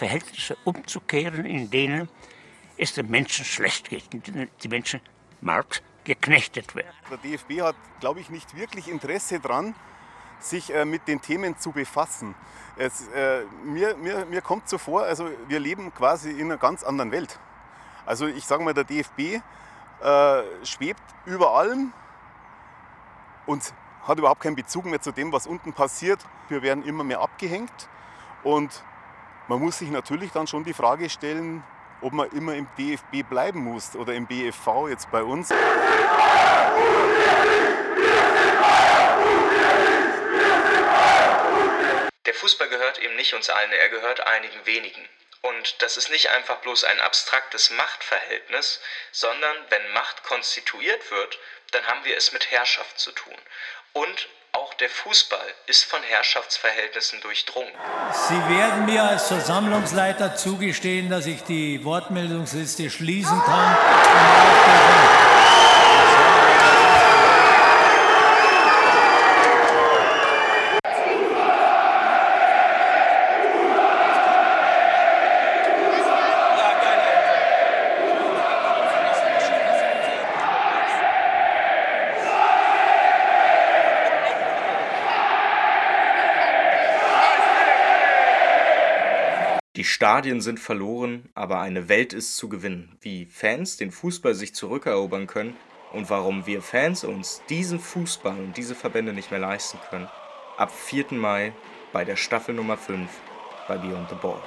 Verhältnisse umzukehren, in denen es den Menschen schlecht geht, in denen die Menschen Marx geknechtet werden. Der DFB hat, glaube ich, nicht wirklich Interesse daran, sich äh, mit den Themen zu befassen. Es, äh, mir, mir, mir kommt so vor, also wir leben quasi in einer ganz anderen Welt. Also ich sage mal, der DFB äh, schwebt über allem und hat überhaupt keinen Bezug mehr zu dem, was unten passiert. Wir werden immer mehr abgehängt und man muss sich natürlich dann schon die Frage stellen, ob man immer im DFB bleiben muss oder im BFV jetzt bei uns. Der Fußball gehört eben nicht uns allen, er gehört einigen wenigen. Und das ist nicht einfach bloß ein abstraktes Machtverhältnis, sondern wenn Macht konstituiert wird, dann haben wir es mit Herrschaft zu tun. Und der Fußball ist von Herrschaftsverhältnissen durchdrungen. Sie werden mir als Versammlungsleiter zugestehen, dass ich die Wortmeldungsliste schließen kann. Die Stadien sind verloren, aber eine Welt ist zu gewinnen. Wie Fans den Fußball sich zurückerobern können und warum wir Fans uns diesen Fußball und diese Verbände nicht mehr leisten können. Ab 4. Mai bei der Staffel Nummer 5 bei Beyond the Ball.